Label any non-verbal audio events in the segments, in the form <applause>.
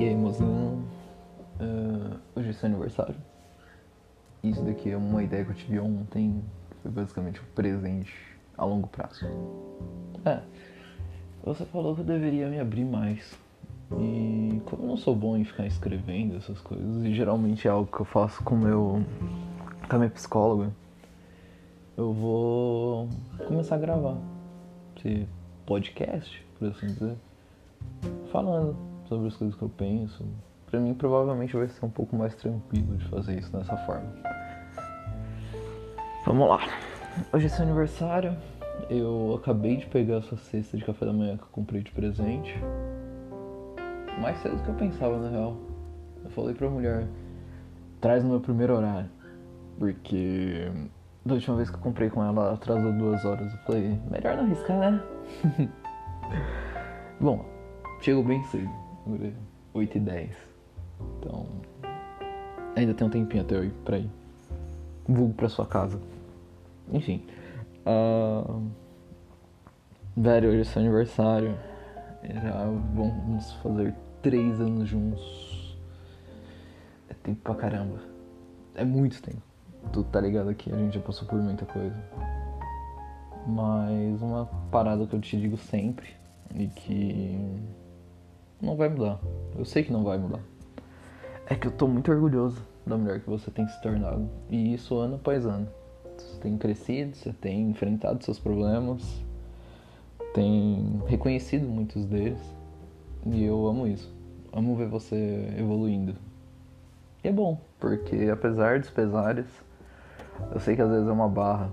E aí, mozão? Uh, hoje é seu aniversário. Isso daqui é uma ideia que eu tive ontem. Foi basicamente um presente a longo prazo. É, você falou que eu deveria me abrir mais. E como eu não sou bom em ficar escrevendo essas coisas, e geralmente é algo que eu faço com meu com a minha psicóloga, eu vou começar a gravar esse podcast, por assim dizer, falando sobre as coisas que eu penso. Pra mim provavelmente vai ser um pouco mais tranquilo de fazer isso dessa forma. Vamos lá. Hoje é seu aniversário. Eu acabei de pegar essa cesta de café da manhã que eu comprei de presente mais cedo do que eu pensava, na real. Eu falei pra mulher, traz no meu primeiro horário. Porque da última vez que eu comprei com ela, atrasou duas horas. Eu falei, melhor não arriscar, né? <laughs> Bom, chegou bem cedo. 8 e 10. Então, ainda tem um tempinho até eu pra ir. Vulgo pra sua casa. Enfim. Uh... Velho, hoje é seu aniversário. Era, vamos fazer três anos juntos. É tempo pra caramba. É muito tempo. Tu tá ligado aqui, a gente já passou por muita coisa. Mas uma parada que eu te digo sempre e que não vai mudar. Eu sei que não vai mudar. É que eu tô muito orgulhoso da mulher que você tem se tornado. E isso ano após ano. Você tem crescido, você tem enfrentado seus problemas, tem reconhecido muitos deles. E eu amo isso. Amo ver você evoluindo. E é bom, porque apesar dos pesares, eu sei que às vezes é uma barra,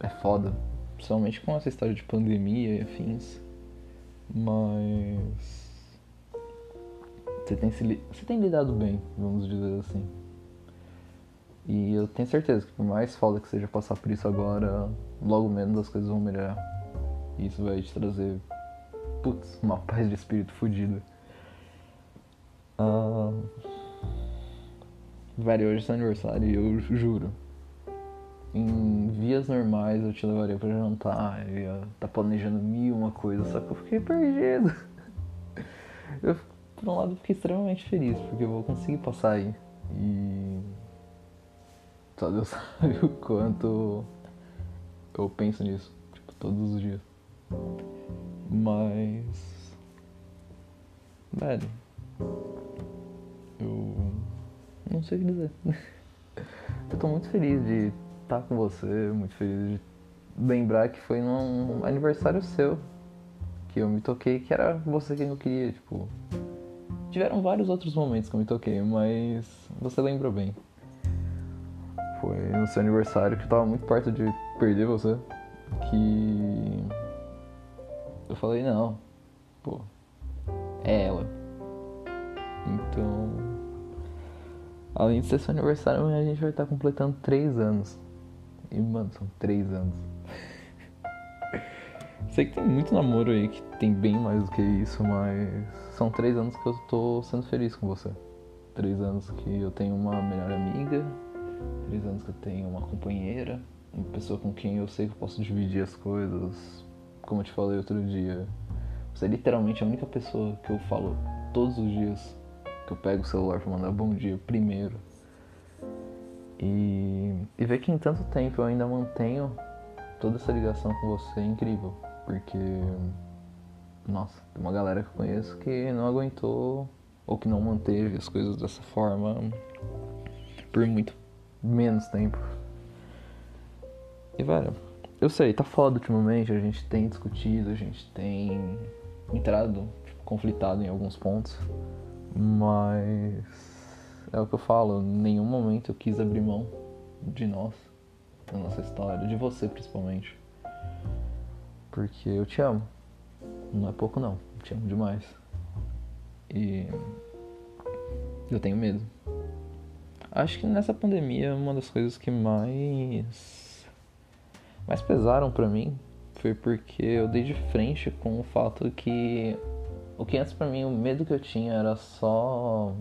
é foda, principalmente com essa história de pandemia e afins. Mas você tem, se, você tem lidado bem, vamos dizer assim. E eu tenho certeza que por mais foda que seja passar por isso agora, logo menos as coisas vão melhorar. E isso vai te trazer, putz, uma paz de espírito fodida. Uh... Velho, hoje é seu aniversário e eu juro. Em vias normais eu te levaria pra jantar, eu ia tá planejando mil uma coisa, só que eu fiquei perdido. <laughs> Eu, por um lado, fiquei extremamente feliz, porque eu vou conseguir passar aí. E. Só Deus <laughs> sabe o quanto eu penso nisso, tipo, todos os dias. Mas. Velho. Eu. Não sei o que dizer. <laughs> eu tô muito feliz de estar com você, muito feliz de lembrar que foi num aniversário seu que eu me toquei que era você quem eu queria, tipo. Tiveram vários outros momentos que eu me toquei, mas você lembrou bem. Foi no seu aniversário que eu tava muito perto de perder você. Que eu falei, não, pô, é ela. Então, além de ser seu aniversário, a gente vai estar completando três anos. E, mano, são três anos. Sei que tem muito namoro aí que tem bem mais do que isso, mas são três anos que eu tô sendo feliz com você. Três anos que eu tenho uma melhor amiga, três anos que eu tenho uma companheira, uma pessoa com quem eu sei que eu posso dividir as coisas, como eu te falei outro dia, você é literalmente a única pessoa que eu falo todos os dias que eu pego o celular para mandar bom dia primeiro. E, e ver que em tanto tempo eu ainda mantenho toda essa ligação com você é incrível. Porque, nossa, tem uma galera que eu conheço que não aguentou ou que não manteve as coisas dessa forma por muito menos tempo. E, velho, eu sei, tá foda ultimamente, a gente tem discutido, a gente tem entrado tipo, conflitado em alguns pontos, mas é o que eu falo, em nenhum momento eu quis abrir mão de nós, da nossa história, de você principalmente. Porque eu te amo. Não é pouco não, eu te amo demais. E eu tenho medo. Acho que nessa pandemia uma das coisas que mais mais pesaram para mim foi porque eu dei de frente com o fato que o que antes para mim o medo que eu tinha era só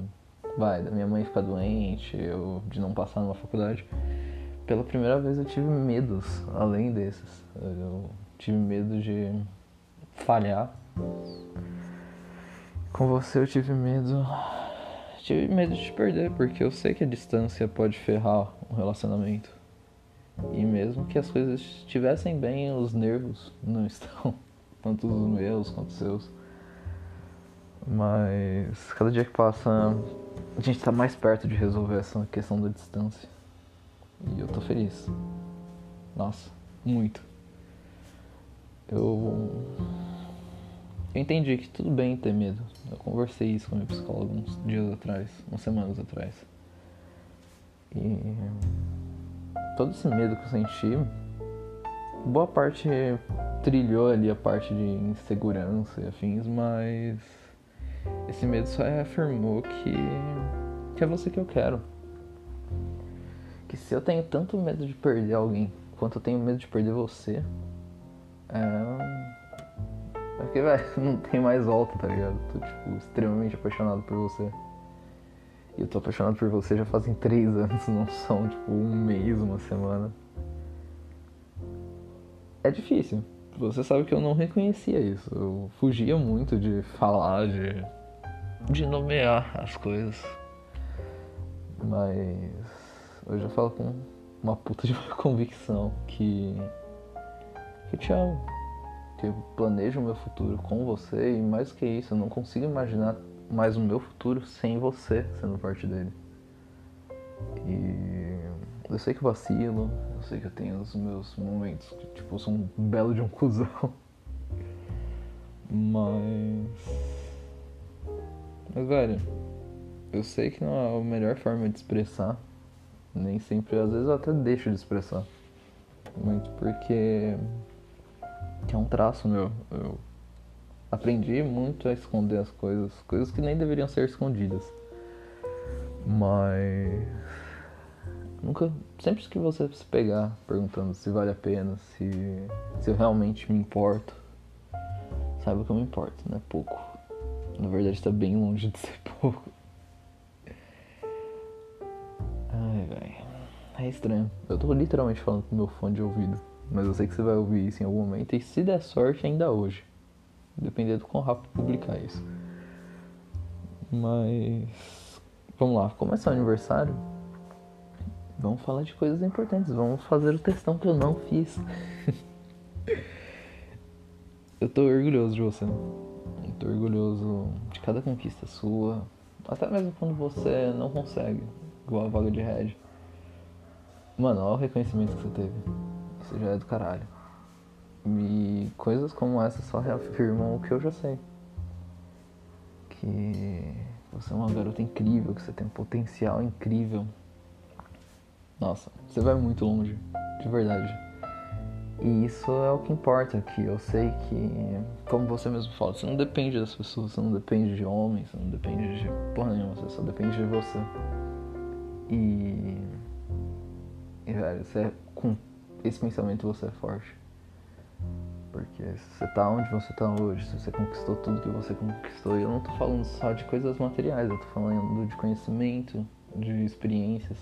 vai da minha mãe ficar doente, eu de não passar numa faculdade. Pela primeira vez eu tive medos além desses. Eu tive medo de falhar. Com você eu tive medo. Tive medo de te perder, porque eu sei que a distância pode ferrar um relacionamento. E mesmo que as coisas estivessem bem, os nervos não <laughs> estão. Tanto os meus quanto os seus. Mas cada dia que passa, a gente tá mais perto de resolver essa questão da distância. E eu tô feliz. Nossa, muito. Eu. Eu entendi que tudo bem ter medo. Eu conversei isso com meu psicólogo uns dias atrás, umas semanas atrás. E todo esse medo que eu senti, boa parte trilhou ali a parte de insegurança e afins, mas esse medo só reafirmou que, que é você que eu quero. Que se eu tenho tanto medo de perder alguém quanto eu tenho medo de perder você, é. Porque, velho, <laughs> não tem mais volta, tá ligado? Tô, tipo, extremamente apaixonado por você. E eu tô apaixonado por você já fazem três anos, <laughs> não são, tipo, um mês, uma semana. É difícil. Você sabe que eu não reconhecia isso. Eu fugia muito de falar, de, de nomear as coisas. Mas eu falo com uma puta de uma <laughs> convicção que, que te amo. Que eu planejo o meu futuro com você e mais que isso, eu não consigo imaginar mais o meu futuro sem você sendo parte dele. E eu sei que eu vacilo, eu sei que eu tenho os meus momentos que, tipo, sou um belo de um cuzão. Mas. Mas, velho, eu sei que não é a melhor forma de expressar. Nem sempre, às vezes eu até deixo de expressar. Muito porque. Que é um traço meu. Eu aprendi muito a esconder as coisas, coisas que nem deveriam ser escondidas. Mas Nunca. Sempre que você se pegar perguntando se vale a pena, se, se eu realmente me importo, saiba que eu me importo, não é pouco. Na verdade está bem longe de ser <laughs> pouco. Ai, velho. É estranho. Eu tô literalmente falando com meu fone de ouvido. Mas eu sei que você vai ouvir isso em algum momento. E se der sorte, ainda hoje. Dependendo do quão rápido publicar isso. Mas. Vamos lá. Como é seu aniversário? Vamos falar de coisas importantes. Vamos fazer o testão que eu não fiz. <laughs> eu tô orgulhoso de você. Eu tô orgulhoso de cada conquista sua. Até mesmo quando você não consegue. Igual a vaga de Red. Mano, olha o reconhecimento que você teve. Você já é do caralho. E coisas como essa só reafirmam o que eu já sei. Que você é uma garota incrível, que você tem um potencial incrível nossa, você vai muito longe, de verdade. E isso é o que importa aqui. Eu sei que, como você mesmo fala, você não depende das pessoas, você não depende de homens, você não depende de porra nenhuma, você só depende de você. E. E, velho, você, com esse pensamento você é forte. Porque se você tá onde você tá hoje, se você conquistou tudo que você conquistou, e eu não tô falando só de coisas materiais, eu tô falando de conhecimento, de experiências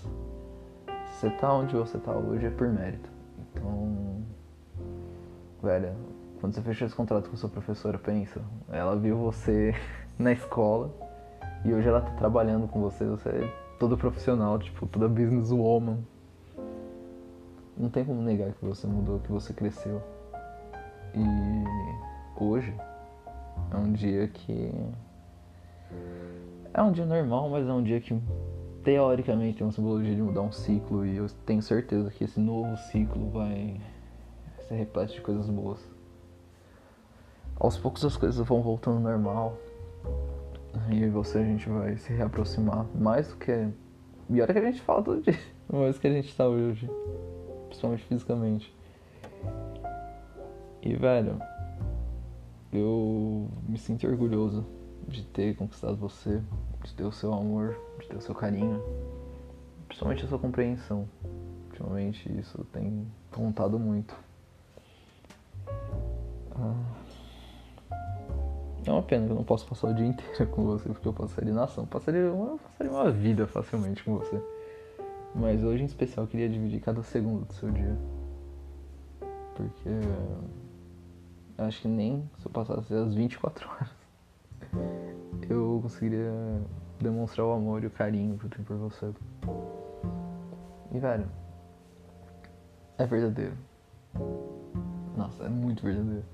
você tá onde você tá hoje é por mérito. Então, velho, quando você fechou esse contrato com sua professora, pensa, ela viu você <laughs> na escola e hoje ela tá trabalhando com você, você é todo profissional, tipo, toda business woman. Não tem como negar que você mudou, que você cresceu. E hoje é um dia que é um dia normal, mas é um dia que teoricamente tem uma simbologia de mudar um ciclo e eu tenho certeza que esse novo ciclo vai ser repleto de coisas boas. Aos poucos as coisas vão voltando ao normal e você a gente vai se reaproximar mais do que. E olha que a gente fala todo dia, <laughs> mais do que a gente tá hoje, principalmente fisicamente. E velho, eu me sinto orgulhoso de ter conquistado você, de ter o seu amor, de ter o seu carinho, principalmente a sua compreensão. Ultimamente isso tem contado muito. Ah, é uma pena que eu não posso passar o dia <laughs> inteiro com você, porque eu passaria nação, passaria uma, passaria uma vida facilmente com você. Mas hoje em especial eu queria dividir cada segundo do seu dia. Porque acho que nem se eu passasse as 24 <laughs> horas eu conseguiria demonstrar o amor e o carinho que eu tenho por você. E velho, é verdadeiro. Nossa, é muito verdadeiro.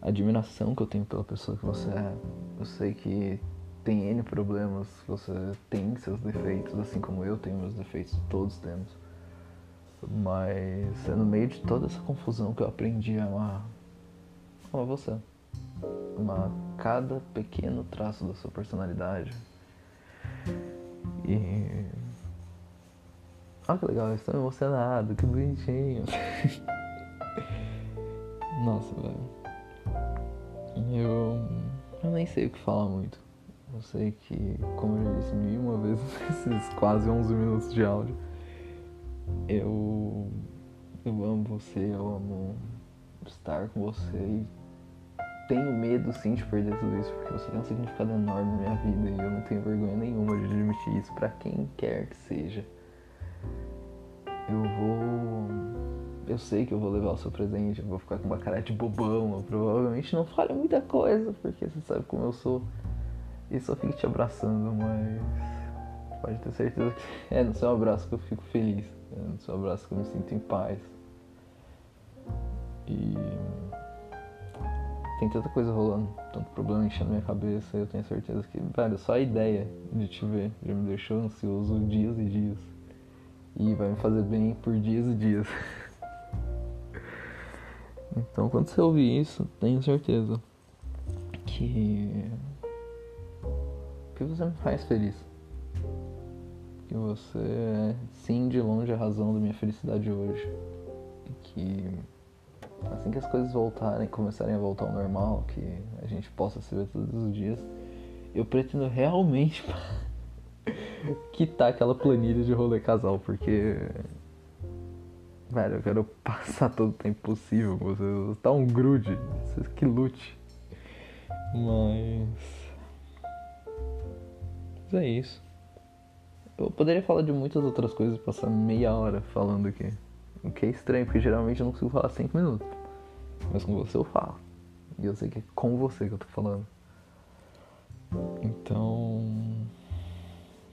A admiração que eu tenho pela pessoa que você é. Eu sei que tem N problemas, você tem seus defeitos, assim como eu tenho meus defeitos, todos temos. Mas é no meio de toda essa confusão que eu aprendi a amar, amar você. Amar cada pequeno traço da sua personalidade. E. Olha que legal, estou emocionado, que bonitinho. <laughs> Nossa, velho. Eu. Eu nem sei o que falar muito. Eu sei que, como eu disse mil uma vez nesses <laughs> quase 11 minutos de áudio, eu. Eu amo você, eu amo estar com você e tenho medo sim de perder tudo isso, porque você tem um significado enorme na minha vida e eu não tenho vergonha nenhuma de admitir isso para quem quer que seja. Eu vou. Eu sei que eu vou levar o seu presente, eu vou ficar com uma cara de bobão, eu provavelmente não fale muita coisa, porque você sabe como eu sou. E só fico te abraçando, mas. Pode ter certeza que <laughs> é no seu abraço que eu fico feliz. É no seu abraço que eu me sinto em paz. E tem tanta coisa rolando, tanto problema enchendo minha cabeça, eu tenho certeza que, velho, só a ideia de te ver já me deixou ansioso dias e dias. E vai me fazer bem por dias e dias. <laughs> então, quando você ouvir isso, tenho certeza que. Que você me faz feliz. Que você é, sim, de longe, a razão da minha felicidade hoje. E que assim que as coisas voltarem, começarem a voltar ao normal, que a gente possa se ver todos os dias, eu pretendo realmente <laughs> quitar aquela planilha de rolê casal, porque. Velho, eu quero passar todo o tempo possível com você. Você tá um grude, você que lute. Mas. Mas é isso. Eu poderia falar de muitas outras coisas, passar meia hora falando aqui. O que é estranho, porque geralmente eu não consigo falar 5 minutos. Mas com você eu falo. E eu sei que é com você que eu tô falando. Então.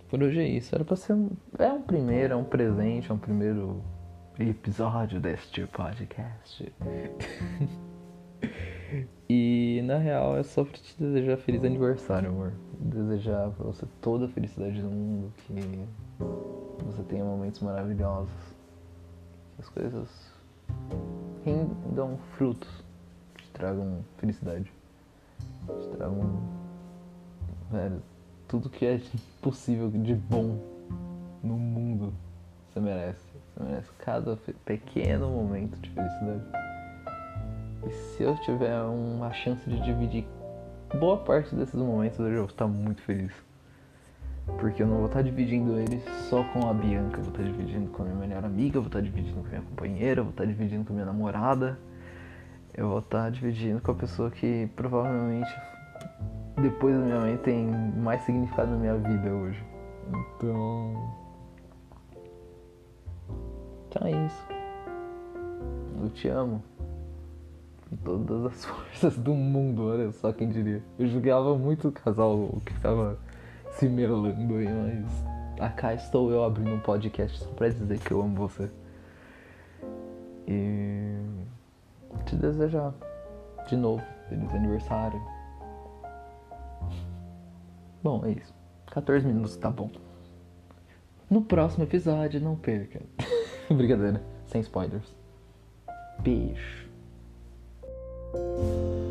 Por hoje é isso. Era pra ser um. É um primeiro, é um presente, é um primeiro episódio deste podcast. <laughs> na real é só pra te desejar feliz aniversário, amor. Desejar pra você toda a felicidade do mundo, que você tenha momentos maravilhosos as coisas rendam frutos, te tragam felicidade, te tragam, velho, tudo que é possível de bom no mundo você merece. Você merece cada pequeno momento de felicidade. E se eu tiver uma chance de dividir boa parte desses momentos, eu já vou estar muito feliz. Porque eu não vou estar dividindo ele só com a Bianca, eu vou estar dividindo com a minha melhor amiga, eu vou estar dividindo com a minha companheira, eu vou estar dividindo com a minha namorada, eu vou estar dividindo com a pessoa que provavelmente depois da minha mãe tem mais significado na minha vida hoje. Então. Então é isso. Eu te amo. Todas as <laughs> forças do mundo, olha só quem diria. Eu julgava muito o casal que tava se melando aí, mas acá estou eu abrindo um podcast só pra dizer que eu amo você. E te desejar de novo feliz aniversário. Bom, é isso. 14 minutos tá bom. No próximo episódio, não perca. <laughs> Brincadeira, sem spoilers. Beijo. Música